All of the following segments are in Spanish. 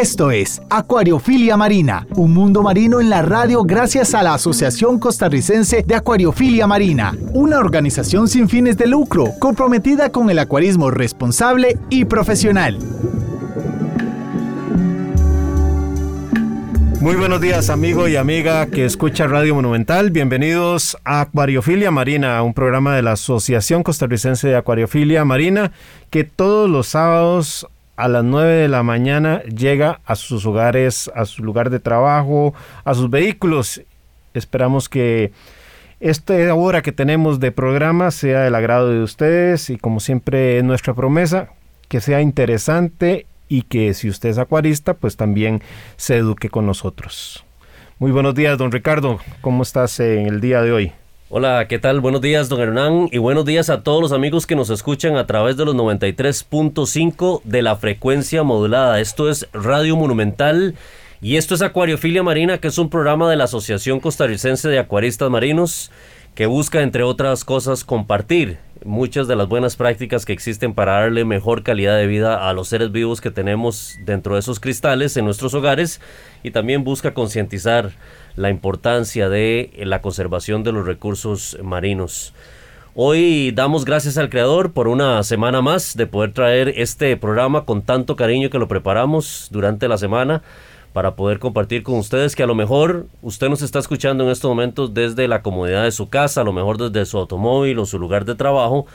Esto es Acuariofilia Marina, un mundo marino en la radio gracias a la Asociación Costarricense de Acuariofilia Marina, una organización sin fines de lucro comprometida con el acuarismo responsable y profesional. Muy buenos días amigo y amiga que escucha Radio Monumental. Bienvenidos a Acuariofilia Marina, un programa de la Asociación Costarricense de Acuariofilia Marina que todos los sábados a las 9 de la mañana llega a sus hogares, a su lugar de trabajo, a sus vehículos. Esperamos que esta hora que tenemos de programa sea del agrado de ustedes y como siempre es nuestra promesa, que sea interesante y que si usted es acuarista, pues también se eduque con nosotros. Muy buenos días, don Ricardo. ¿Cómo estás en el día de hoy? Hola, ¿qué tal? Buenos días, don Hernán, y buenos días a todos los amigos que nos escuchan a través de los 93.5 de la frecuencia modulada. Esto es Radio Monumental y esto es Acuariofilia Marina, que es un programa de la Asociación Costarricense de Acuaristas Marinos que busca, entre otras cosas, compartir muchas de las buenas prácticas que existen para darle mejor calidad de vida a los seres vivos que tenemos dentro de esos cristales en nuestros hogares y también busca concientizar la importancia de la conservación de los recursos marinos. Hoy damos gracias al Creador por una semana más de poder traer este programa con tanto cariño que lo preparamos durante la semana para poder compartir con ustedes que a lo mejor usted nos está escuchando en estos momentos desde la comodidad de su casa, a lo mejor desde su automóvil o su lugar de trabajo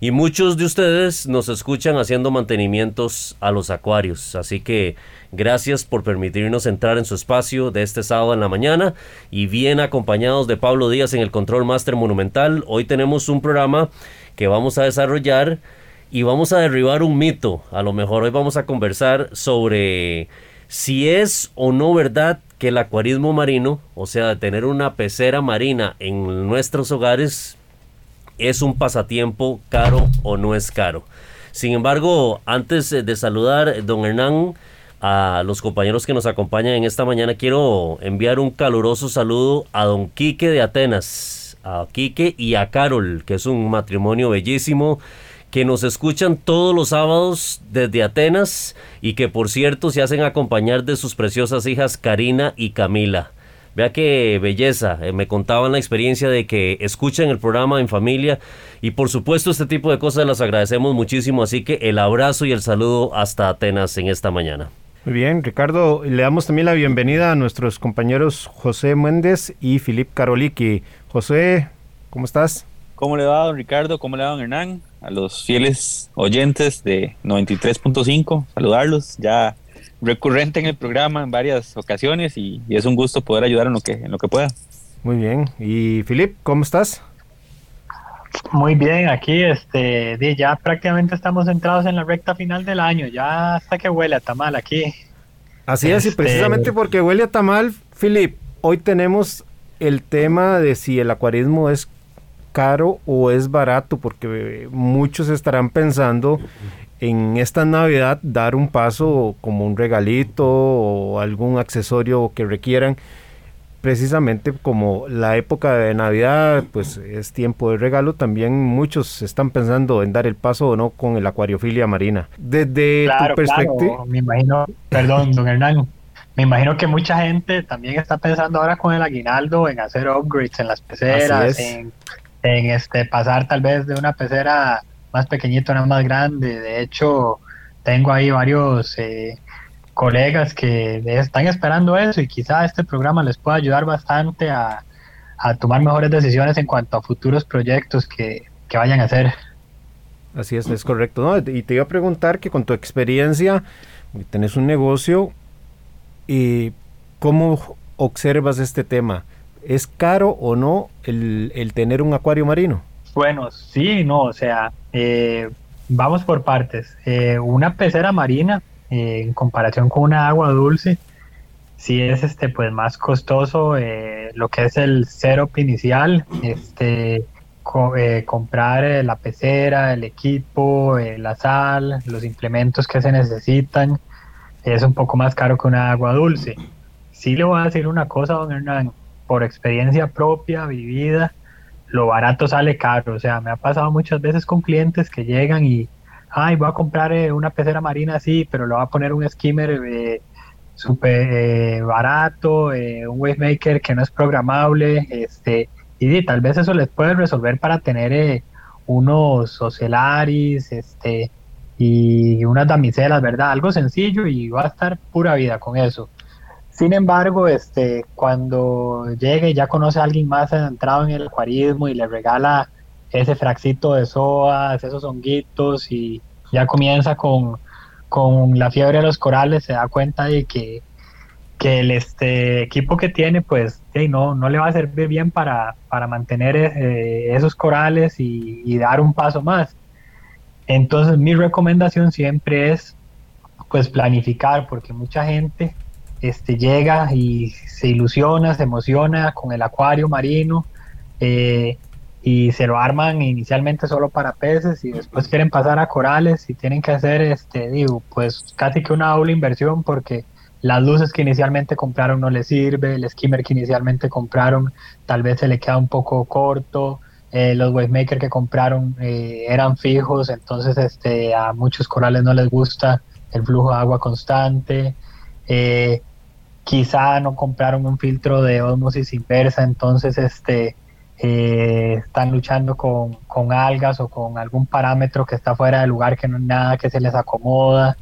y muchos de ustedes nos escuchan haciendo mantenimientos a los acuarios. Así que gracias por permitirnos entrar en su espacio de este sábado en la mañana y bien acompañados de Pablo Díaz en el Control Master Monumental. Hoy tenemos un programa que vamos a desarrollar y vamos a derribar un mito. A lo mejor hoy vamos a conversar sobre si es o no verdad que el acuarismo marino, o sea, tener una pecera marina en nuestros hogares, es un pasatiempo caro o no es caro. Sin embargo, antes de saludar, don Hernán, a los compañeros que nos acompañan en esta mañana, quiero enviar un caluroso saludo a don Quique de Atenas, a Quique y a Carol, que es un matrimonio bellísimo, que nos escuchan todos los sábados desde Atenas y que por cierto se hacen acompañar de sus preciosas hijas Karina y Camila. Vea qué belleza. Eh, me contaban la experiencia de que escuchan el programa en familia y por supuesto este tipo de cosas las agradecemos muchísimo. Así que el abrazo y el saludo hasta Atenas en esta mañana. Muy bien, Ricardo, le damos también la bienvenida a nuestros compañeros José Méndez y Filip Karoliki. José, ¿cómo estás? ¿Cómo le va, don Ricardo? ¿Cómo le va, don Hernán? A los fieles oyentes de 93.5, saludarlos. Ya recurrente en el programa en varias ocasiones y, es un gusto poder ayudar en lo que, en lo que pueda. Muy bien. ¿Y Filip, cómo estás? Muy bien, aquí este, ya prácticamente estamos entrados en la recta final del año, ya hasta que huele a tamal aquí. Así es, y este, precisamente porque huele a tamal, Filip, hoy tenemos el tema de si el acuarismo es caro o es barato, porque muchos estarán pensando en esta Navidad dar un paso como un regalito o algún accesorio que requieran. Precisamente como la época de Navidad, pues es tiempo de regalo, también muchos están pensando en dar el paso o no con el acuariofilia marina. Desde tu perspectiva. me imagino, perdón, don Hernán, me imagino que mucha gente también está pensando ahora con el aguinaldo en hacer upgrades en las peceras, en, en este pasar tal vez de una pecera más pequeñito, una más grande. De hecho, tengo ahí varios eh, colegas que están esperando eso y quizá este programa les pueda ayudar bastante a, tomar mejores decisiones en cuanto a futuros proyectos que, vayan a hacer. Así es, es correcto. Y te iba a preguntar que con tu experiencia, tenés un negocio, y ¿cómo observas este tema? ¿Es caro o no el, el tener un acuario marino? Bueno, sí, no, o sea, eh, vamos por partes. Eh, una pecera marina, eh, en comparación con una agua dulce, sí es este, pues más costoso lo que es el setup inicial, este, eh, comprar eh, la pecera, el equipo, la sal, los implementos que se necesitan, es un poco más caro que una agua dulce. Sí le voy a decir una cosa, don Hernán, por experiencia propia, vivida, lo barato sale caro. O sea, me ha pasado muchas veces con clientes que llegan y, ay, voy a comprar una pecera marina así, pero le voy a poner un skimmer súper eh, barato, eh, un wavemaker que no es programable, este, y tal vez eso les puede resolver para tener eh, unos ocelaris, este, y unas damiselas, ¿verdad? Algo sencillo y va a estar pura vida con eso. Sin embargo, este, cuando llegue ya conoce a alguien más entrado en el acuarismo y le regala ese fracito de soas, esos honguitos y ya comienza con con la fiebre de los corales se da cuenta de que, el este equipo que tiene pues no, no le va a servir bien para, mantener eh, esos corales y, dar un paso más. Entonces mi recomendación siempre es pues planificar porque mucha gente este, llega y se ilusiona, se emociona con el acuario marino. Eh, y se lo arman inicialmente solo para peces y después quieren pasar a corales y tienen que hacer, este, digo, pues casi que una doble inversión porque las luces que inicialmente compraron no les sirve, el skimmer que inicialmente compraron tal vez se le queda un poco corto, eh, los wavemaker que compraron eh, eran fijos, entonces este, a muchos corales no les gusta el flujo de agua constante. Eh, quizá no compraron un filtro de osmosis inversa, entonces este eh, están luchando con, algas o con algún parámetro que está fuera del lugar que no hay nada que se les acomoda.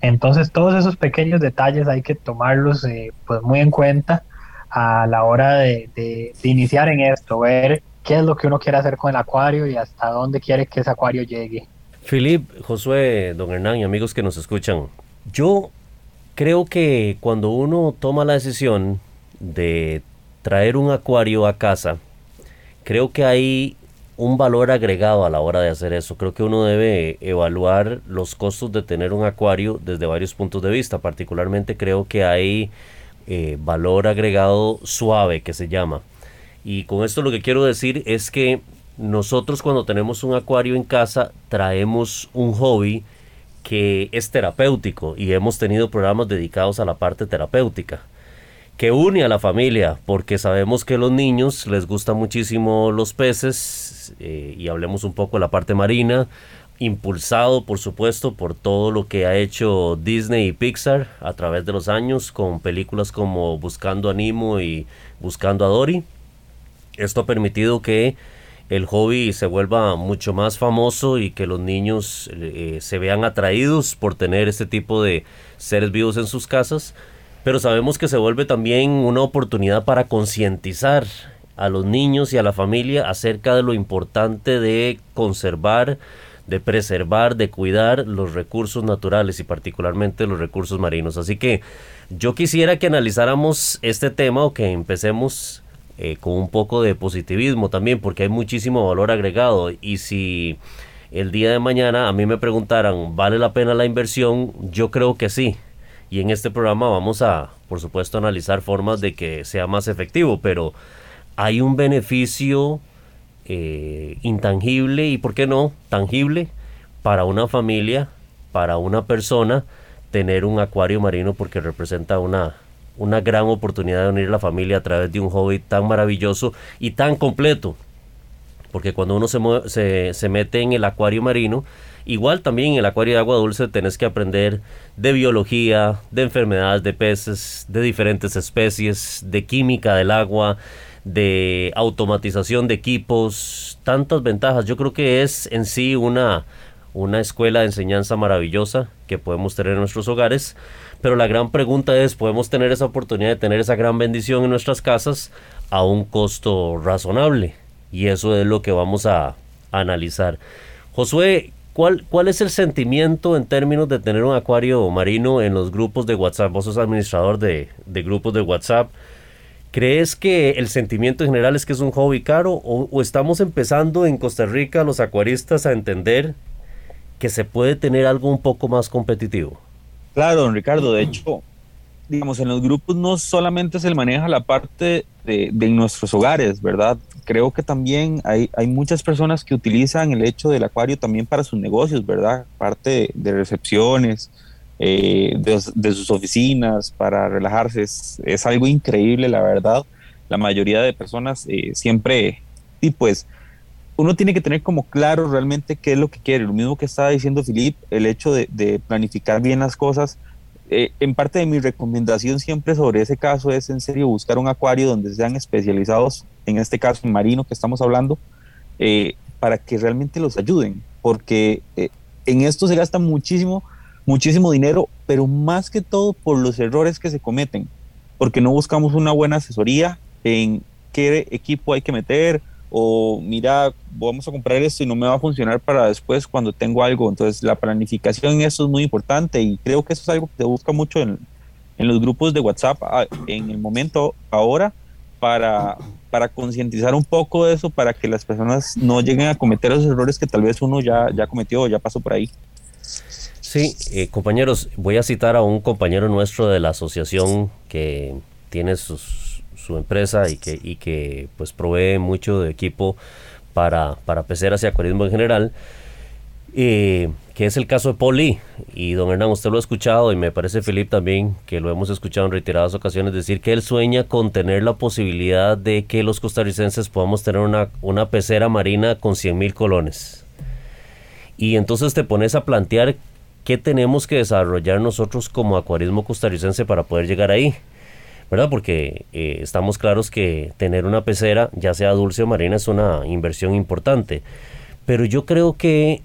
Entonces todos esos pequeños detalles hay que tomarlos eh, pues muy en cuenta a la hora de, iniciar en esto, ver qué es lo que uno quiere hacer con el acuario y hasta dónde quiere que ese acuario llegue. Filip, Josué, don Hernán y amigos que nos escuchan, yo creo que cuando uno toma la decisión de traer un acuario a casa, creo que hay un valor agregado a la hora de hacer eso. Creo que uno debe evaluar los costos de tener un acuario desde varios puntos de vista. Particularmente creo que hay eh, valor agregado suave que se llama. Y con esto lo que quiero decir es que nosotros cuando tenemos un acuario en casa traemos un hobby que es terapéutico y hemos tenido programas dedicados a la parte terapéutica que une a la familia, porque sabemos que a los niños les gustan muchísimo los peces, eh, y hablemos un poco de la parte marina, impulsado por supuesto por todo lo que ha hecho Disney y Pixar a través de los años con películas como Buscando a y Buscando a Dory. Esto ha permitido que el hobby se vuelva mucho más famoso y que los niños eh, se vean atraídos por tener este tipo de seres vivos en sus casas pero sabemos que se vuelve también una oportunidad para concientizar a los niños y a la familia acerca de lo importante de conservar, de preservar, de cuidar los recursos naturales y particularmente los recursos marinos. Así que yo quisiera que analizáramos este tema o que empecemos eh, con un poco de positivismo también, porque hay muchísimo valor agregado y si el día de mañana a mí me preguntaran, ¿vale la pena la inversión? Yo creo que sí y en este programa vamos a, por supuesto, analizar formas de que sea más efectivo, pero hay un beneficio eh, intangible y, ¿por qué no, tangible para una familia, para una persona, tener un acuario marino porque representa una, una gran oportunidad de unir la familia a través de un hobby tan maravilloso y tan completo. Porque cuando uno se, se, se mete en el acuario marino, Igual también en el acuario de agua dulce tenés que aprender de biología, de enfermedades de peces, de diferentes especies, de química del agua, de automatización de equipos, tantas ventajas. Yo creo que es en sí una, una escuela de enseñanza maravillosa que podemos tener en nuestros hogares. Pero la gran pregunta es, ¿podemos tener esa oportunidad de tener esa gran bendición en nuestras casas a un costo razonable? Y eso es lo que vamos a, analizar. Josué, ¿Cuál, ¿Cuál es el sentimiento en términos de tener un acuario marino en los grupos de WhatsApp? Vos sos administrador de, grupos de WhatsApp. ¿Crees que el sentimiento en general es que es un hobby caro o, estamos empezando en Costa Rica los acuaristas a entender que se puede tener algo un poco más competitivo? Claro, don Ricardo. De hecho, digamos, en los grupos no solamente se maneja la parte de, nuestros hogares, ¿verdad? Creo que también hay, hay, muchas personas que utilizan el hecho del acuario también para sus negocios, ¿verdad? Parte de, recepciones, eh, de, sus oficinas, para relajarse. Es, algo increíble, la verdad. La mayoría de personas eh, siempre, y pues, uno tiene que tener como claro realmente qué es lo que quiere. Lo mismo que estaba diciendo Filip, el hecho de planificar bien las cosas eh, en parte de mi recomendación siempre sobre ese caso es en serio buscar un acuario donde sean especializados, en este caso marino que estamos hablando, eh, para que realmente los ayuden, porque eh, en esto se gasta muchísimo, muchísimo dinero, pero más que todo por los errores que se cometen, porque no buscamos una buena asesoría en qué equipo hay que meter, o mira, vamos a comprar esto y no me va a funcionar para después cuando tengo algo. Entonces la planificación eso es muy importante y creo que eso es algo que se busca mucho en, en los grupos de WhatsApp ah, en el momento ahora para, para concientizar un poco de eso, para que las personas no lleguen a cometer los errores que tal vez uno ya, ya cometió o ya pasó por ahí. Sí, eh, compañeros, voy a citar a un compañero nuestro de la asociación que tiene sus su empresa y que, y que pues provee mucho de equipo para, para peceras y acuarismo en general. Eh, que es el caso de Poli. Y don Hernán, usted lo ha escuchado y me parece Felipe también, que lo hemos escuchado en reiteradas ocasiones, decir que él sueña con tener la posibilidad de que los costarricenses podamos tener una, una pecera marina con 100 mil colones. Y entonces te pones a plantear qué tenemos que desarrollar nosotros como acuarismo costarricense para poder llegar ahí. ¿Verdad? Porque eh, estamos claros que tener una pecera, ya sea dulce o marina, es una inversión importante. Pero yo creo que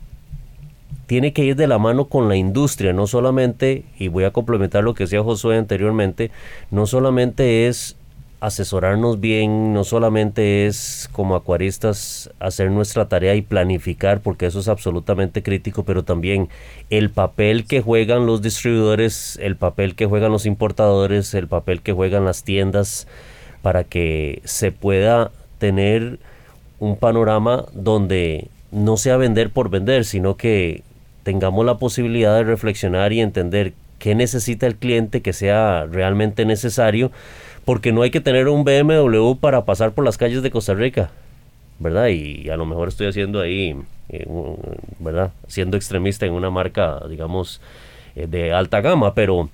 tiene que ir de la mano con la industria, no solamente, y voy a complementar lo que decía Josué anteriormente, no solamente es asesorarnos bien, no solamente es como acuaristas hacer nuestra tarea y planificar, porque eso es absolutamente crítico, pero también el papel que juegan los distribuidores, el papel que juegan los importadores, el papel que juegan las tiendas, para que se pueda tener un panorama donde no sea vender por vender, sino que tengamos la posibilidad de reflexionar y entender qué necesita el cliente que sea realmente necesario porque no hay que tener un BMW para pasar por las calles de Costa Rica, ¿verdad? Y a lo mejor estoy haciendo ahí, eh, ¿verdad? Siendo extremista en una marca, digamos, eh, de alta gama, pero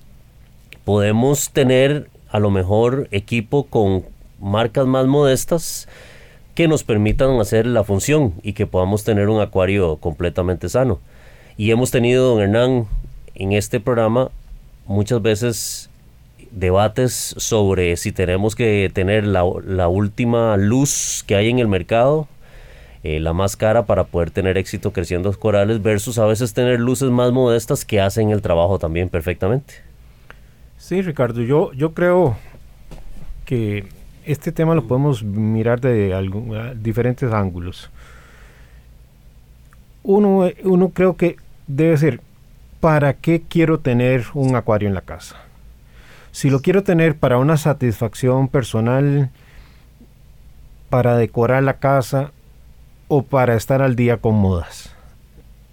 podemos tener a lo mejor equipo con marcas más modestas que nos permitan hacer la función y que podamos tener un acuario completamente sano. Y hemos tenido, don Hernán, en este programa muchas veces debates sobre si tenemos que tener la, última luz que hay en el mercado, eh, la más cara para poder tener éxito creciendo corales, versus a veces tener luces más modestas que hacen el trabajo también perfectamente. Sí, Ricardo, yo, yo creo que este tema lo podemos mirar de diferentes ángulos. Uno, uno creo que debe ser, ¿para qué quiero tener un acuario en la casa? Si lo quiero tener para una satisfacción personal, para decorar la casa o para estar al día con modas.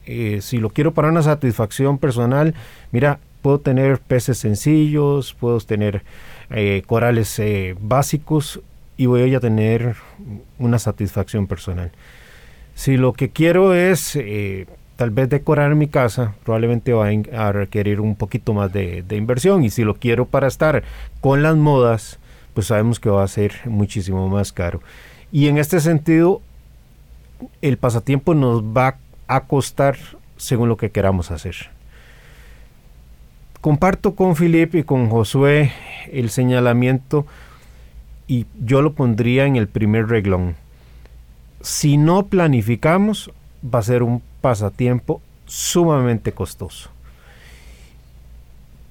Eh, si lo quiero para una satisfacción personal, mira, puedo tener peces sencillos, puedo tener eh, corales eh, básicos y voy a tener una satisfacción personal. Si lo que quiero es tal vez decorar mi casa probablemente va a requerir un poquito más de, inversión y si lo quiero para estar con las modas, pues sabemos que va a ser muchísimo más caro. Y en este sentido, el pasatiempo nos va a costar según lo que queramos hacer. Comparto con Felipe y con Josué el señalamiento y yo lo pondría en el primer reglón. Si no planificamos, va a ser un pasatiempo sumamente costoso.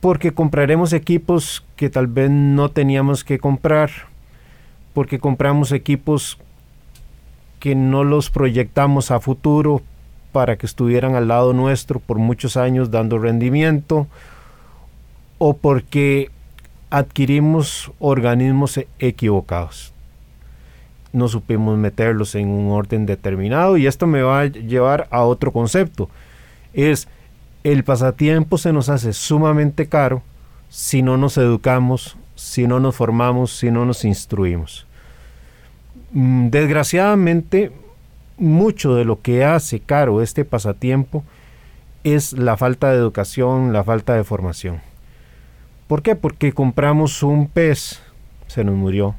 Porque compraremos equipos que tal vez no teníamos que comprar, porque compramos equipos que no los proyectamos a futuro para que estuvieran al lado nuestro por muchos años dando rendimiento, o porque adquirimos organismos equivocados no supimos meterlos en un orden determinado y esto me va a llevar a otro concepto. Es el pasatiempo se nos hace sumamente caro si no nos educamos, si no nos formamos, si no nos instruimos. Mm, desgraciadamente, mucho de lo que hace caro este pasatiempo es la falta de educación, la falta de formación. ¿Por qué? Porque compramos un pez, se nos murió.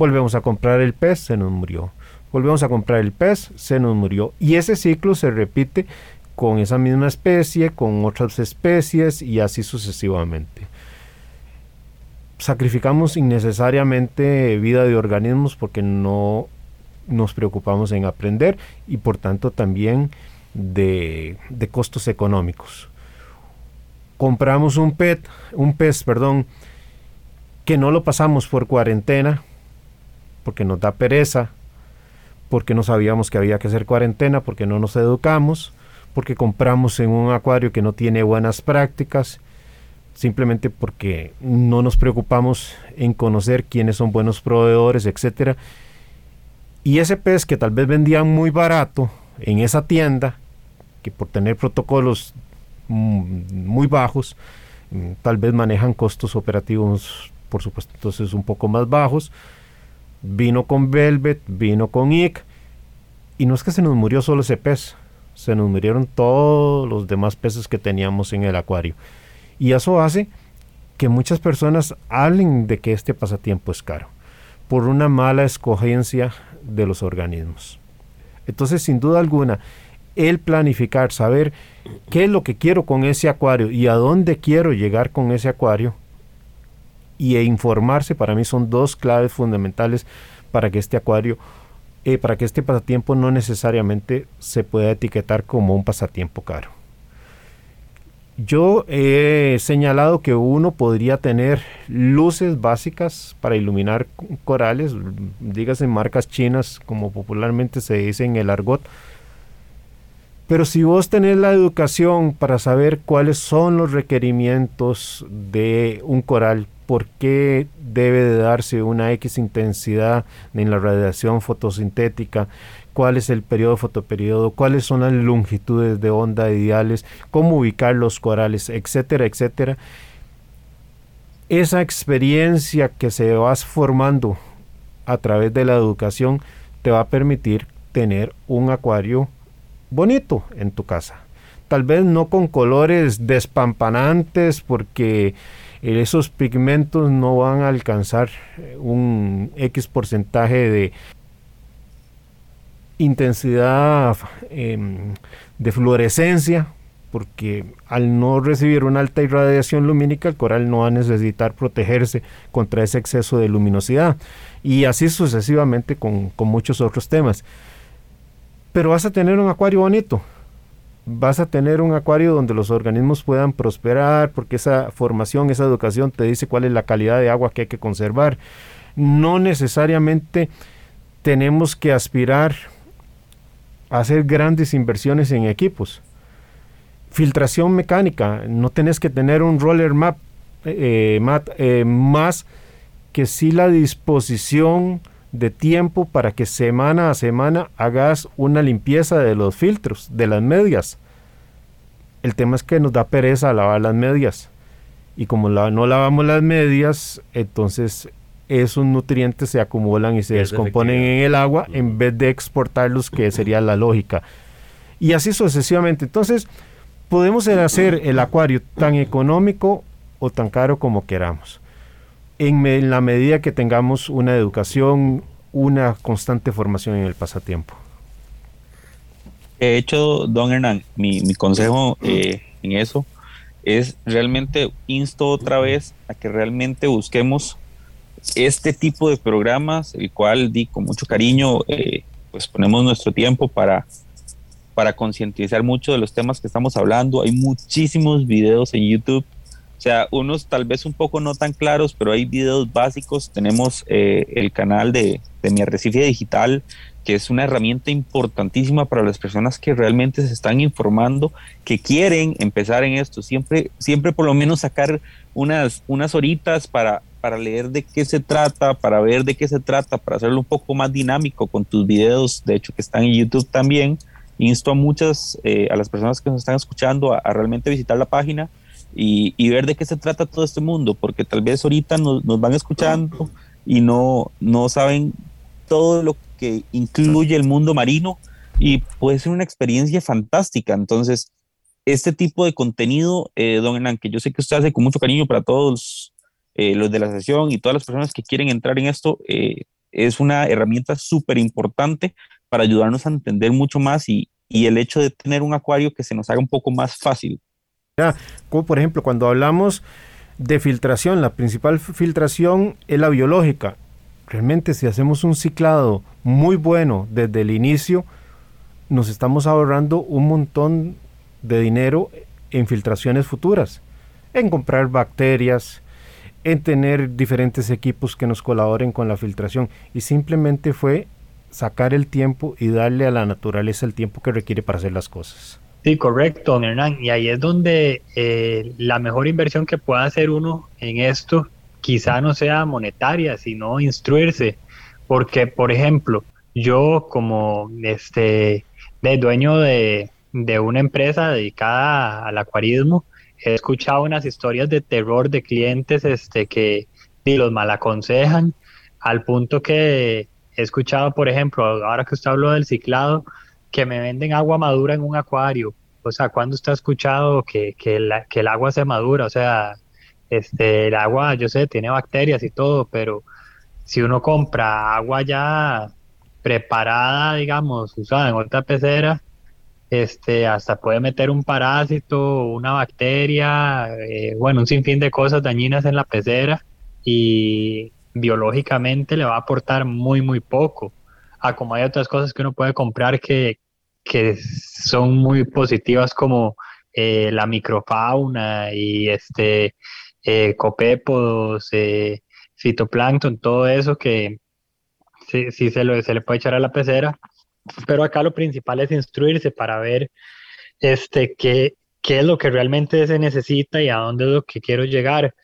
Volvemos a comprar el pez, se nos murió. Volvemos a comprar el pez, se nos murió. Y ese ciclo se repite con esa misma especie, con otras especies y así sucesivamente. Sacrificamos innecesariamente vida de organismos porque no nos preocupamos en aprender y por tanto también de, costos económicos. Compramos un pet, un pez, perdón, que no lo pasamos por cuarentena, porque nos da pereza, porque no sabíamos que había que hacer cuarentena, porque no nos educamos, porque compramos en un acuario que no tiene buenas prácticas, simplemente porque no nos preocupamos en conocer quiénes son buenos proveedores, etcétera. Y ese pez que tal vez vendían muy barato en esa tienda, que por tener protocolos mm, muy bajos, mm, tal vez manejan costos operativos, por supuesto, entonces un poco más bajos. Vino con Velvet, vino con IC, y no es que se nos murió solo ese pez, se nos murieron todos los demás peces que teníamos en el acuario. Y eso hace que muchas personas hablen de que este pasatiempo es caro, por una mala escogencia de los organismos. Entonces, sin duda alguna, el planificar, saber qué es lo que quiero con ese acuario y a dónde quiero llegar con ese acuario y e informarse para mí son dos claves fundamentales para que este acuario, eh, para que este pasatiempo no necesariamente se pueda etiquetar como un pasatiempo caro. Yo he señalado que uno podría tener luces básicas para iluminar corales, dígase marcas chinas, como popularmente se dice en el argot, pero si vos tenés la educación para saber cuáles son los requerimientos de un coral, por qué debe de darse una X intensidad en la radiación fotosintética, cuál es el periodo fotoperiodo, cuáles son las longitudes de onda ideales, cómo ubicar los corales, etcétera, etcétera. Esa experiencia que se vas formando a través de la educación te va a permitir tener un acuario bonito en tu casa. Tal vez no con colores despampanantes porque esos pigmentos no van a alcanzar un X porcentaje de intensidad em, de fluorescencia, porque al no recibir una alta irradiación lumínica, el coral no va a necesitar protegerse contra ese exceso de luminosidad. Y así sucesivamente con muchos otros temas pero vas a tener un acuario bonito. Vas a tener un acuario donde los organismos puedan prosperar, porque esa formación, esa educación te dice cuál es la calidad de agua que hay que conservar. No necesariamente tenemos que aspirar a hacer grandes inversiones en equipos. Filtración mecánica, no tenés que tener un roller map eh, eh, más que si la disposición de tiempo para que semana a semana hagas una limpieza de los filtros, de las medias. El tema es que nos da pereza lavar las medias. Y como no lavamos las medias, entonces esos nutrientes se acumulan y se descomponen en el agua en vez de exportarlos, que sería la lógica. Y así sucesivamente. Entonces, podemos hacer el acuario tan económico o tan caro como queramos en, la medida que tengamos una educación, una constante formación en el pasatiempo. De hecho, don Hernán, mi, consejo eh, en eso es realmente insto otra vez a que realmente busquemos este tipo de programas, el cual di con mucho cariño, eh, pues ponemos nuestro tiempo para, para concientizar mucho de los temas que estamos hablando. Hay muchísimos videos en YouTube o sea, unos tal vez un poco no tan claros, pero hay videos básicos. Tenemos eh, el canal de, de Mi Arrecife Digital, que es una herramienta importantísima para las personas que realmente se están informando, que quieren empezar en esto. Siempre, siempre por lo menos sacar unas, unas horitas para, para leer de qué se trata, para ver de qué se trata, para hacerlo un poco más dinámico con tus videos, de hecho que están en YouTube también. Insto a muchas, eh, a las personas que nos están escuchando a realmente visitar la página y, ver de qué se trata todo este mundo, porque tal vez ahorita nos, van escuchando y no, no saben todo lo que incluye el mundo marino y puede ser una experiencia fantástica. Entonces, este tipo de contenido, eh, don Hernán, que yo sé que usted hace con mucho cariño para todos eh, los de la sesión y todas las personas que quieren entrar en esto, eh, es una herramienta súper importante para ayudarnos a entender mucho más y, y el hecho de tener un acuario que se nos haga un poco más fácil. Como por ejemplo, cuando hablamos de filtración, la principal filtración es la biológica. Realmente si hacemos un ciclado muy bueno desde el inicio, nos estamos ahorrando un montón de dinero en filtraciones futuras, en comprar bacterias, en tener diferentes equipos que nos colaboren con la filtración. Y simplemente fue sacar el tiempo y darle a la naturaleza el tiempo que requiere para hacer las cosas. Sí, correcto, don Hernán. Y ahí es donde eh, la mejor inversión que pueda hacer uno en esto quizá no sea monetaria, sino instruirse. Porque, por ejemplo, yo como este de dueño de, de una empresa dedicada al acuarismo, he escuchado unas historias de terror de clientes este, que los mal aconsejan, al punto que he escuchado, por ejemplo, ahora que usted habló del ciclado, que me venden agua madura en un acuario. O sea, cuando usted ha escuchado que, que, que el agua se madura? O sea, este, el agua, yo sé, tiene bacterias y todo, pero si uno compra agua ya preparada, digamos, usada en otra pecera, este, hasta puede meter un parásito, una bacteria, eh, bueno, un sinfín de cosas dañinas en la pecera y biológicamente le va a aportar muy, muy poco. A como hay otras cosas que uno puede comprar que, que son muy positivas como eh, la microfauna y este eh, copépodos, eh, fitoplancton, todo eso que sí, sí se, lo, se le puede echar a la pecera. Pero acá lo principal es instruirse para ver este, qué, qué es lo que realmente se necesita y a dónde es lo que quiero llegar,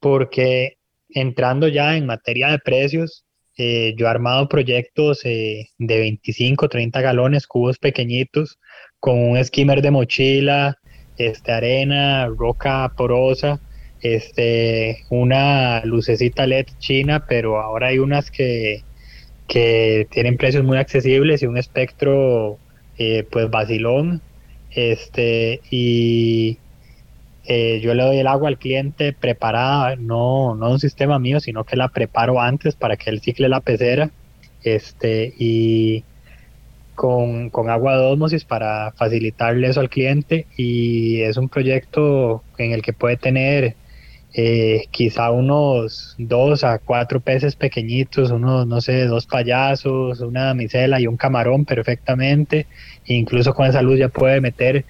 porque entrando ya en materia de precios, eh, yo he armado proyectos eh, de 25, 30 galones, cubos pequeñitos, con un skimmer de mochila, este, arena, roca porosa, este, una lucecita LED china, pero ahora hay unas que que tienen precios muy accesibles y un espectro eh, pues vacilón este y eh, yo le doy el agua al cliente preparada no no un sistema mío sino que la preparo antes para que él cicle la pecera este y con, con agua de osmosis para facilitarle eso al cliente y es un proyecto en el que puede tener eh, quizá unos dos a cuatro peces pequeñitos, unos, no sé, dos payasos, una damisela y un camarón perfectamente. incluso con esa luz ya puede meter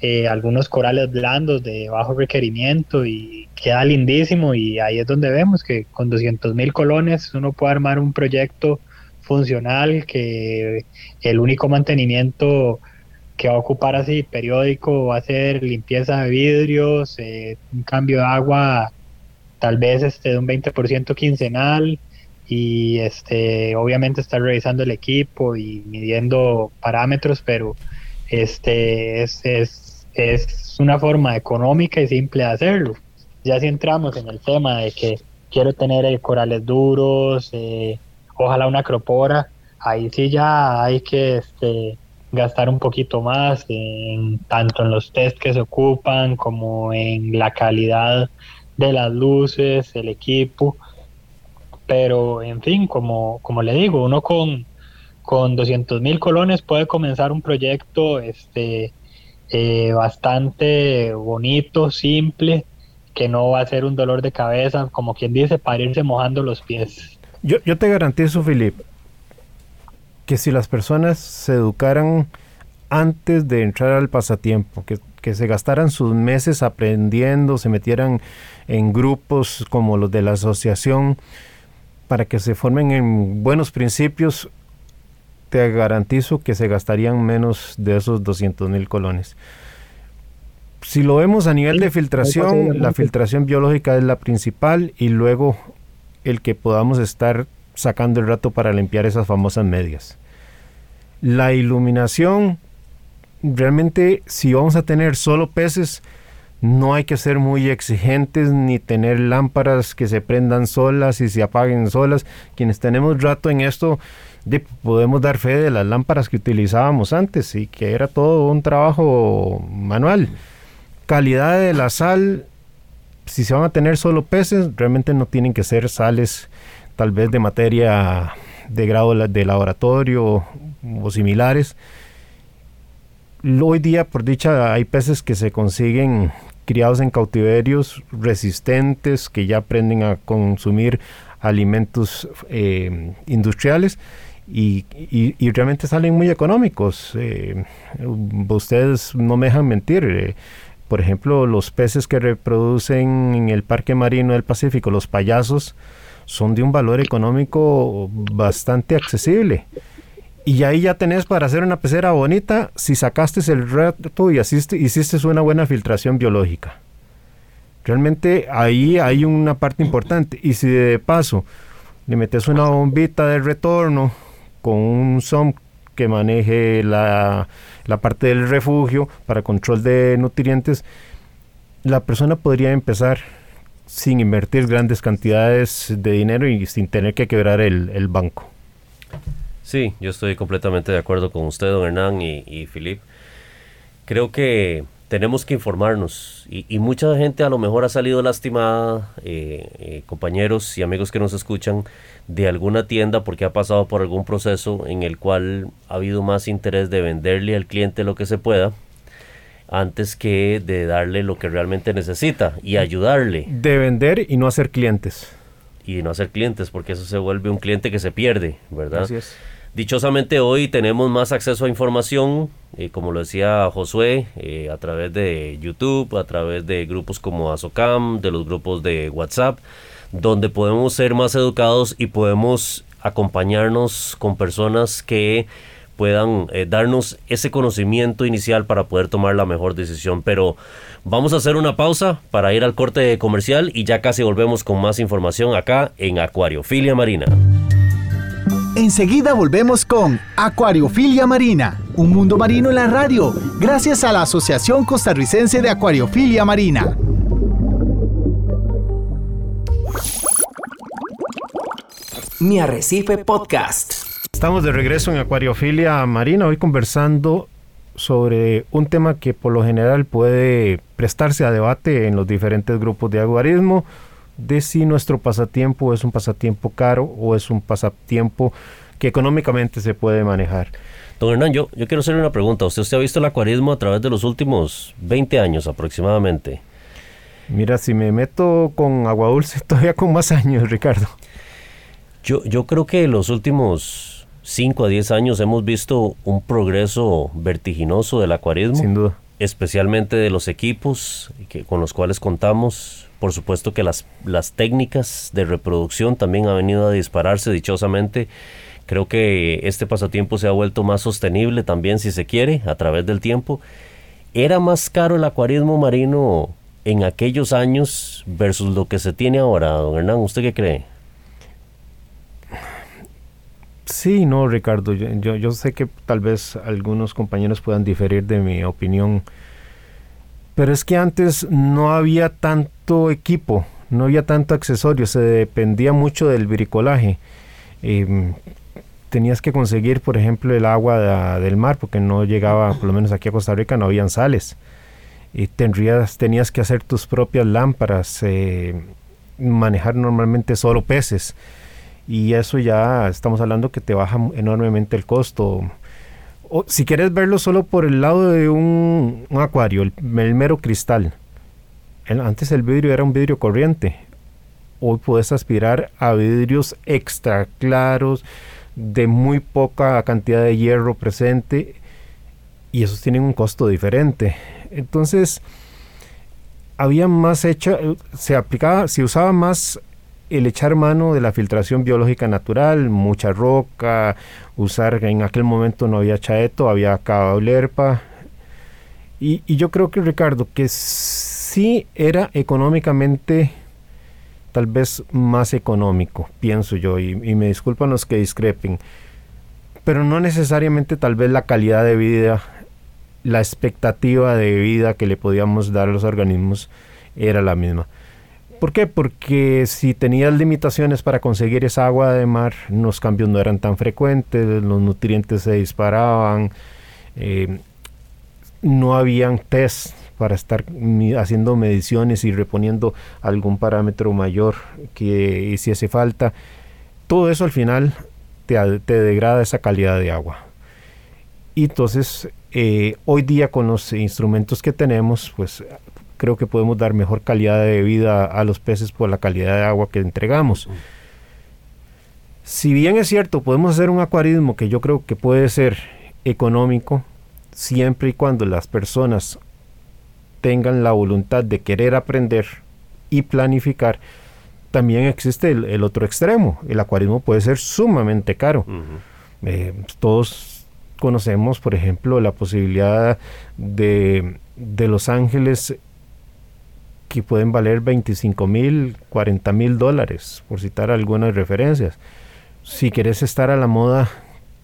eh, algunos corales blandos de bajo requerimiento y queda lindísimo. Y ahí es donde vemos que con 200 mil colones uno puede armar un proyecto funcional que el único mantenimiento que va a ocupar así periódico, va a ser limpieza de vidrios, eh, un cambio de agua tal vez este, de un 20% quincenal y este obviamente estar revisando el equipo y midiendo parámetros, pero este es, es, es una forma económica y simple de hacerlo. Ya si entramos en el tema de que quiero tener eh, corales duros, eh, ojalá una acropora, ahí sí ya hay que este, gastar un poquito más en tanto en los test que se ocupan como en la calidad de las luces, el equipo. Pero en fin, como, como le digo, uno con, con 200 mil colones puede comenzar un proyecto este, eh, bastante bonito, simple, que no va a ser un dolor de cabeza, como quien dice, para irse mojando los pies. Yo, yo te garantizo, Felipe, que si las personas se educaran antes de entrar al pasatiempo, que, se gastaran sus meses aprendiendo, se metieran en grupos como los de la asociación, para que se formen en buenos principios, te garantizo que se gastarían menos de esos 200 mil colones. Si lo vemos a nivel de filtración, la filtración biológica es la principal y luego el que podamos estar sacando el rato para limpiar esas famosas medias. La iluminación, realmente si vamos a tener solo peces, no hay que ser muy exigentes ni tener lámparas que se prendan solas y se apaguen solas. Quienes tenemos rato en esto, podemos dar fe de las lámparas que utilizábamos antes y que era todo un trabajo manual. Calidad de la sal, si se van a tener solo peces, realmente no tienen que ser sales tal vez de materia de grado de laboratorio o similares. Hoy día, por dicha, hay peces que se consiguen criados en cautiverios resistentes que ya aprenden a consumir alimentos eh, industriales y, realmente salen muy económicos. Eh, ustedes no me dejan mentir. Eh, por ejemplo, los peces que reproducen en el Parque Marino del Pacífico, los payasos, son de un valor económico bastante accesible. Y ahí ya tenés para hacer una pecera bonita si sacaste el reto y hiciste, hiciste una buena filtración biológica. Realmente ahí hay una parte importante. Y si de paso le metes una bombita de retorno con un SOM que maneje la, la parte del refugio para control de nutrientes, la persona podría empezar sin invertir grandes cantidades de dinero y sin tener que quebrar el banco. Sí, yo estoy completamente de acuerdo con usted, don Hernán y, y Filip. Creo que tenemos que informarnos y, mucha gente a lo mejor ha salido lastimada, eh, eh, compañeros y amigos que nos escuchan, de alguna tienda porque ha pasado por algún proceso en el cual ha habido más interés de venderle al cliente lo que se pueda antes que de darle lo que realmente necesita y ayudarle. De vender y no hacer clientes. Y no hacer clientes porque eso se vuelve un cliente que se pierde, ¿verdad? Así es. Dichosamente hoy tenemos más acceso a información, eh, como lo decía Josué, eh, a través de YouTube, a través de grupos como Azocam, de los grupos de WhatsApp, donde podemos ser más educados y podemos acompañarnos con personas que puedan eh, darnos ese conocimiento inicial para poder tomar la mejor decisión. Pero vamos a hacer una pausa para ir al corte comercial y ya casi volvemos con más información acá en Acuariofilia Marina. Enseguida volvemos con Acuariofilia Marina, un mundo marino en la radio, gracias a la Asociación Costarricense de Acuariofilia Marina. Mi Arrecife Podcast. Estamos de regreso en Acuariofilia Marina, hoy conversando sobre un tema que por lo general puede prestarse a debate en los diferentes grupos de aguarismo, de si nuestro pasatiempo es un pasatiempo caro o es un pasatiempo que económicamente se puede manejar. Don Hernán, yo, yo quiero hacerle una pregunta. ¿Usted, ¿Usted ha visto el acuarismo a través de los últimos 20 años aproximadamente? Mira, si me meto con agua dulce, todavía con más años, Ricardo. Yo, yo creo que en los últimos 5 a 10 años hemos visto un progreso vertiginoso del acuarismo. Sin duda. Especialmente de los equipos que, con los cuales contamos por supuesto que las, las técnicas de reproducción también han venido a dispararse dichosamente. Creo que este pasatiempo se ha vuelto más sostenible también, si se quiere, a través del tiempo. ¿Era más caro el acuarismo marino en aquellos años versus lo que se tiene ahora, don Hernán? ¿Usted qué cree? Sí, no, Ricardo. Yo, yo sé que tal vez algunos compañeros puedan diferir de mi opinión pero es que antes no había tanto equipo, no había tanto accesorio, se dependía mucho del bricolaje. Em, tenías que conseguir, por ejemplo, el agua del mar, porque no llegaba, por lo menos aquí a Costa Rica, no habían sales. Y tendrías, tenías que hacer tus propias lámparas, eh, manejar normalmente solo peces. Y eso ya estamos hablando que te baja enormemente el costo si quieres verlo solo por el lado de un, acuario, el, mero cristal. antes el vidrio era un vidrio corriente. Hoy puedes aspirar a vidrios extra claros, de muy poca cantidad de hierro presente, y esos tienen un costo diferente. Entonces, había más hecha, se aplicaba, se usaba más el echar mano de la filtración biológica natural, mucha roca, usar, en aquel momento no había chaeto, había cabaulerpa. Y, y yo creo que Ricardo, que sí era económicamente tal vez más económico, pienso yo, y, y, me disculpan los que discrepen, pero no necesariamente tal vez la calidad de vida la expectativa de vida que le podíamos dar a los organismos era la misma. ¿Por qué? Porque si tenías limitaciones para conseguir esa agua de mar, los cambios no eran tan frecuentes, los nutrientes se disparaban, eh, no habían test para estar haciendo mediciones y reponiendo algún parámetro mayor que hiciese falta. Todo eso al final te, degrada esa calidad de agua. Y entonces, eh, hoy día con los instrumentos que tenemos, pues creo que podemos dar mejor calidad de vida a los peces por la calidad de agua que entregamos. Si bien es cierto, podemos hacer un acuarismo que yo creo que puede ser económico, siempre y cuando las personas tengan la voluntad de querer aprender y planificar, también existe el, otro extremo. El acuarismo puede ser sumamente caro. Eh, todos conocemos, por ejemplo, la posibilidad de, de Los Ángeles que pueden valer 25 mil, 40 mil dólares, por citar algunas referencias. Si quieres estar a la moda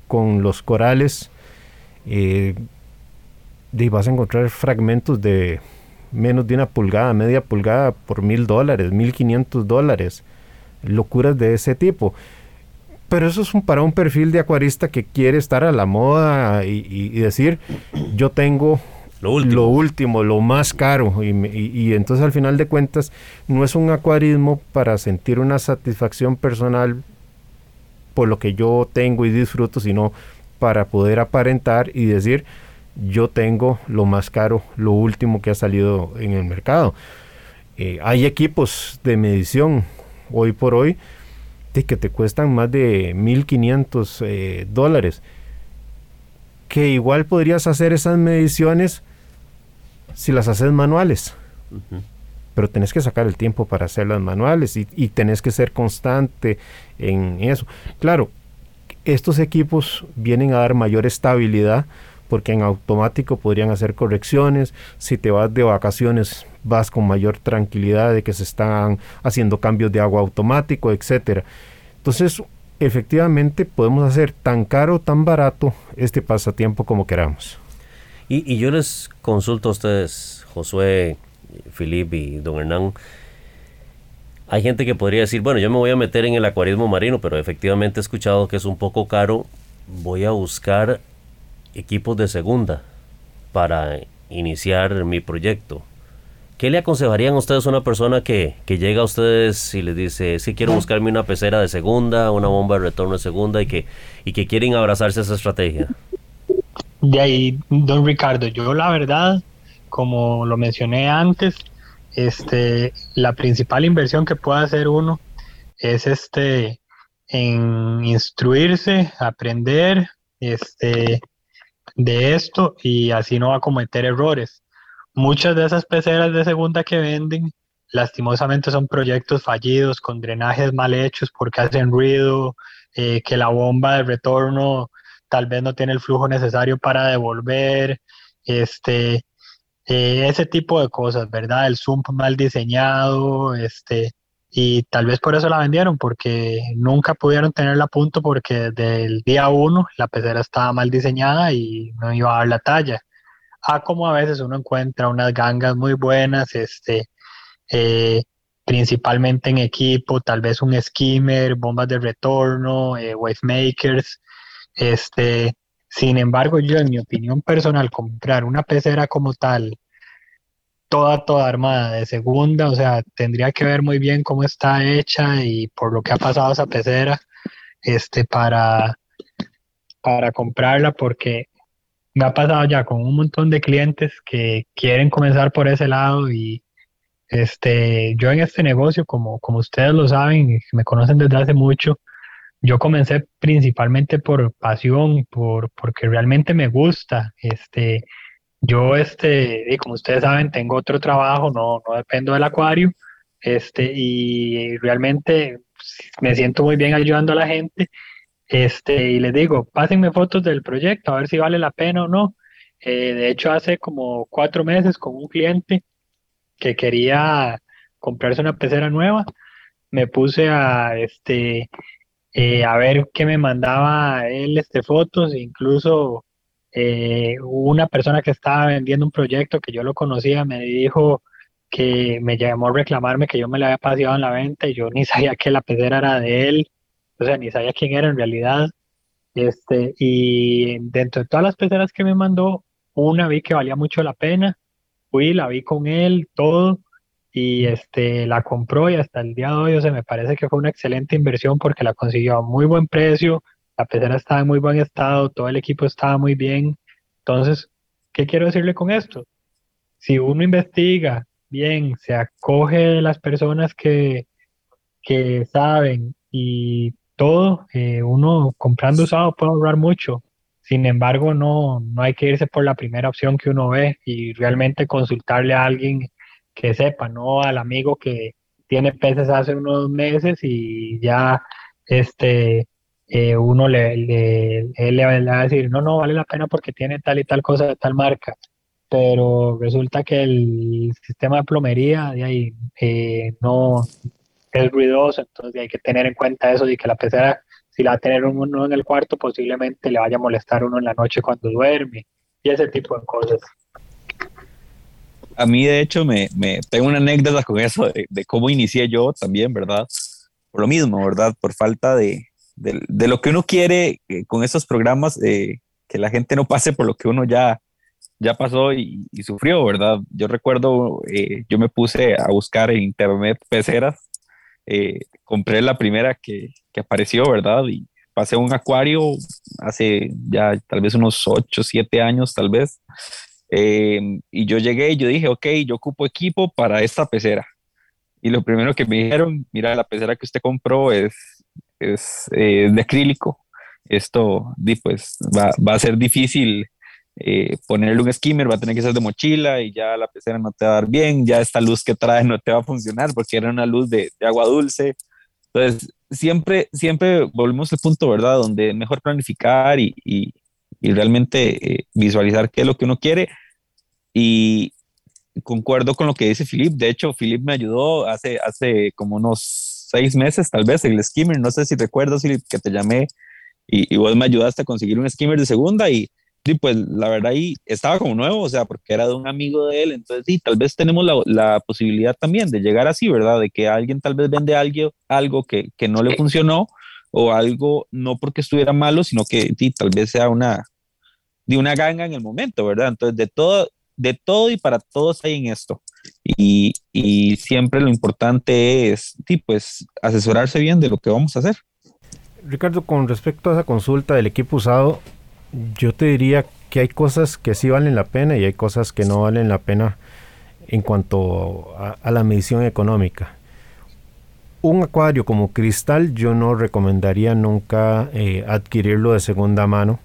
con los corales, eh, vas a encontrar fragmentos de menos de una pulgada, media pulgada por mil dólares, mil quinientos dólares. Locuras de ese tipo. Pero eso es un, para un perfil de acuarista que quiere estar a la moda y decir, yo tengo lo último. Lo más caro. Y, entonces al final de cuentas no es un acuarismo para sentir una satisfacción personal por lo que yo tengo y disfruto, sino para poder aparentar y decir yo tengo lo más caro, lo último que ha salido en el mercado. Eh, hay equipos de medición hoy por hoy que te cuestan más de 1.500 eh, dólares que igual podrías hacer esas mediciones si las haces manuales. Pero tenés que sacar el tiempo para hacerlas manuales y, y tenés que ser constante en eso. Claro, estos equipos vienen a dar mayor estabilidad porque en automático podrían hacer correcciones. Si te vas de vacaciones, vas con mayor tranquilidad de que se están haciendo cambios de agua automático, etcétera. Entonces, efectivamente, podemos hacer tan caro, tan barato este pasatiempo como queramos. Y, yo les consulto a ustedes, Josué, Filipe y don Hernán. Hay gente que podría decir, bueno, yo me voy a meter en el acuarismo marino, pero efectivamente he escuchado que es un poco caro. Voy a buscar equipos de segunda para iniciar mi proyecto. ¿Qué le aconsejarían a ustedes a una persona que, llega a ustedes y les dice, si quiero buscarme una pecera de segunda, una bomba de retorno de segunda y que, y que quieren abrazarse a esa estrategia? De ahí, don Ricardo, yo la verdad, como lo mencioné antes, este, la principal inversión que puede hacer uno es este en instruirse, aprender este, de esto y así no va a cometer errores. Muchas de esas peceras de segunda que venden, lastimosamente son proyectos fallidos con drenajes mal hechos porque hacen ruido, eh, que la bomba de retorno tal vez no tiene el flujo necesario para devolver, este, eh, ese tipo de cosas, ¿verdad? El sump mal diseñado, este, y tal vez por eso la vendieron, porque nunca pudieron tenerla a punto porque desde el día uno la pecera estaba mal diseñada y no iba a dar la talla. A como a veces uno encuentra unas gangas muy buenas, este, eh, principalmente en equipo, tal vez un skimmer, bombas de retorno, eh, wave makers, este, sin embargo, yo en mi opinión personal, comprar una pecera como tal, toda, toda armada de segunda, o sea, tendría que ver muy bien cómo está hecha y por lo que ha pasado esa pecera, este, para, para comprarla, porque me ha pasado ya con un montón de clientes que quieren comenzar por ese lado y este, yo en este negocio, como, como ustedes lo saben, me conocen desde hace mucho, yo comencé principalmente por pasión, por, porque realmente me gusta. Este, yo, este, y como ustedes saben, tengo otro trabajo, no, no dependo del acuario, este, y realmente me siento muy bien ayudando a la gente. Este, y les digo, pásenme fotos del proyecto, a ver si vale la pena o no. Eh, de hecho, hace como cuatro meses con un cliente que quería comprarse una pecera nueva, me puse a, este, eh, a ver qué me mandaba él este, fotos, incluso eh, una persona que estaba vendiendo un proyecto que yo lo conocía me dijo que me llamó a reclamarme que yo me le había paseado en la venta y yo ni sabía que la pecera era de él, o sea, ni sabía quién era en realidad. Este, y dentro de todas las peceras que me mandó, una vi que valía mucho la pena, fui, la vi con él, todo, y este, la compró y hasta el día de hoy, o sea, me parece que fue una excelente inversión porque la consiguió a muy buen precio, la pecera estaba en muy buen estado, todo el equipo estaba muy bien. Entonces, ¿qué quiero decirle con esto? Si uno investiga bien, se acoge de las personas que, que saben y todo, eh, uno comprando usado puede ahorrar mucho. Sin embargo, no, no hay que irse por la primera opción que uno ve y realmente consultarle a alguien que sepa, no al amigo que tiene peces hace unos meses y ya este eh, uno le, le, le, va a decir, no, no, vale la pena porque tiene tal y tal cosa de tal marca, pero resulta que el sistema de plomería de ahí eh, no es ruidoso, entonces hay que tener en cuenta eso y que la pecera, si la va a tener uno en el cuarto, posiblemente le vaya a molestar uno en la noche cuando duerme y ese tipo de cosas. A mí, de hecho, me, me tengo una anécdota con eso de, de cómo inicié yo también, ¿verdad? Por lo mismo, ¿verdad? Por falta de, de, lo que uno quiere eh, con estos programas, eh, que la gente no pase por lo que uno ya, ya pasó y, sufrió, ¿verdad? Yo recuerdo, eh, yo me puse a buscar en internet peceras, compré la primera que, que, apareció, ¿verdad? Y pasé un acuario hace ya tal vez unos 8, 7 años, tal vez. y yo llegué y yo dije, ok, yo ocupo equipo para esta pecera. Y lo primero que me dijeron, mira, la pecera que usted compró es es eh, de acrílico. Esto pues, va, va a ser difícil eh, ponerle un skimmer, va a tener que ser de mochila y ya la pecera no te va a dar bien, ya esta luz que trae no te va a funcionar porque era una luz de, agua dulce. Entonces, siempre, siempre volvemos al punto, ¿verdad? Donde mejor planificar y, y, realmente eh, visualizar qué es lo que uno quiere. Y concuerdo con lo que dice Philip. De hecho, Philip me ayudó hace, hace como unos seis meses, tal vez, el skimmer. No sé si recuerdas que te llamé y, vos me ayudaste a conseguir un skimmer de segunda y, pues la verdad ahí estaba como nuevo, o sea, porque era de un amigo de él. Entonces, sí, tal vez tenemos la, la posibilidad también de llegar así, ¿verdad? De que alguien tal vez vende algo, algo que, que no le funcionó o algo no porque estuviera malo, sino que sí, tal vez sea una de una ganga en el momento, ¿verdad? Entonces, de todo, de todo y para todos hay en esto. Y, y siempre lo importante es, sí, pues, asesorarse bien de lo que vamos a hacer. Ricardo, con respecto a esa consulta del equipo usado, yo te diría que hay cosas que sí valen la pena y hay cosas que no valen la pena en cuanto a, la medición económica. Un acuario como cristal yo no recomendaría nunca eh, adquirirlo de segunda mano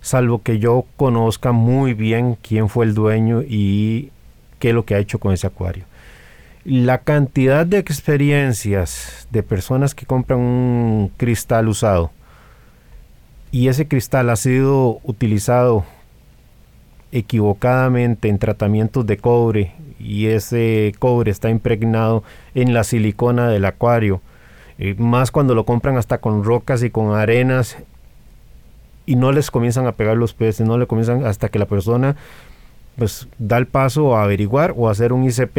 salvo que yo conozca muy bien quién fue el dueño y qué es lo que ha hecho con ese acuario. La cantidad de experiencias de personas que compran un cristal usado y ese cristal ha sido utilizado equivocadamente en tratamientos de cobre y ese cobre está impregnado en la silicona del acuario, eh, más cuando lo compran hasta con rocas y con arenas y no les comienzan a pegar los peces, no le comienzan hasta que la persona pues da el paso a averiguar o a hacer un ICP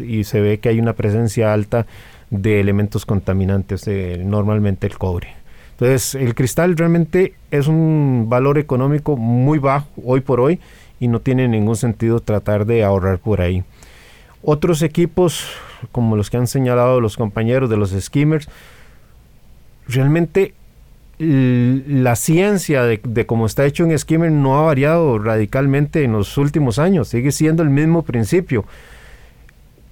y, se ve que hay una presencia alta de elementos contaminantes, normalmente el cobre. Entonces el cristal realmente es un valor económico muy bajo hoy por hoy y no tiene ningún sentido tratar de ahorrar por ahí. Otros equipos como los que han señalado los compañeros de los skimmers, realmente la ciencia de, cómo está hecho un skimmer no ha variado radicalmente en los últimos años, sigue siendo el mismo principio.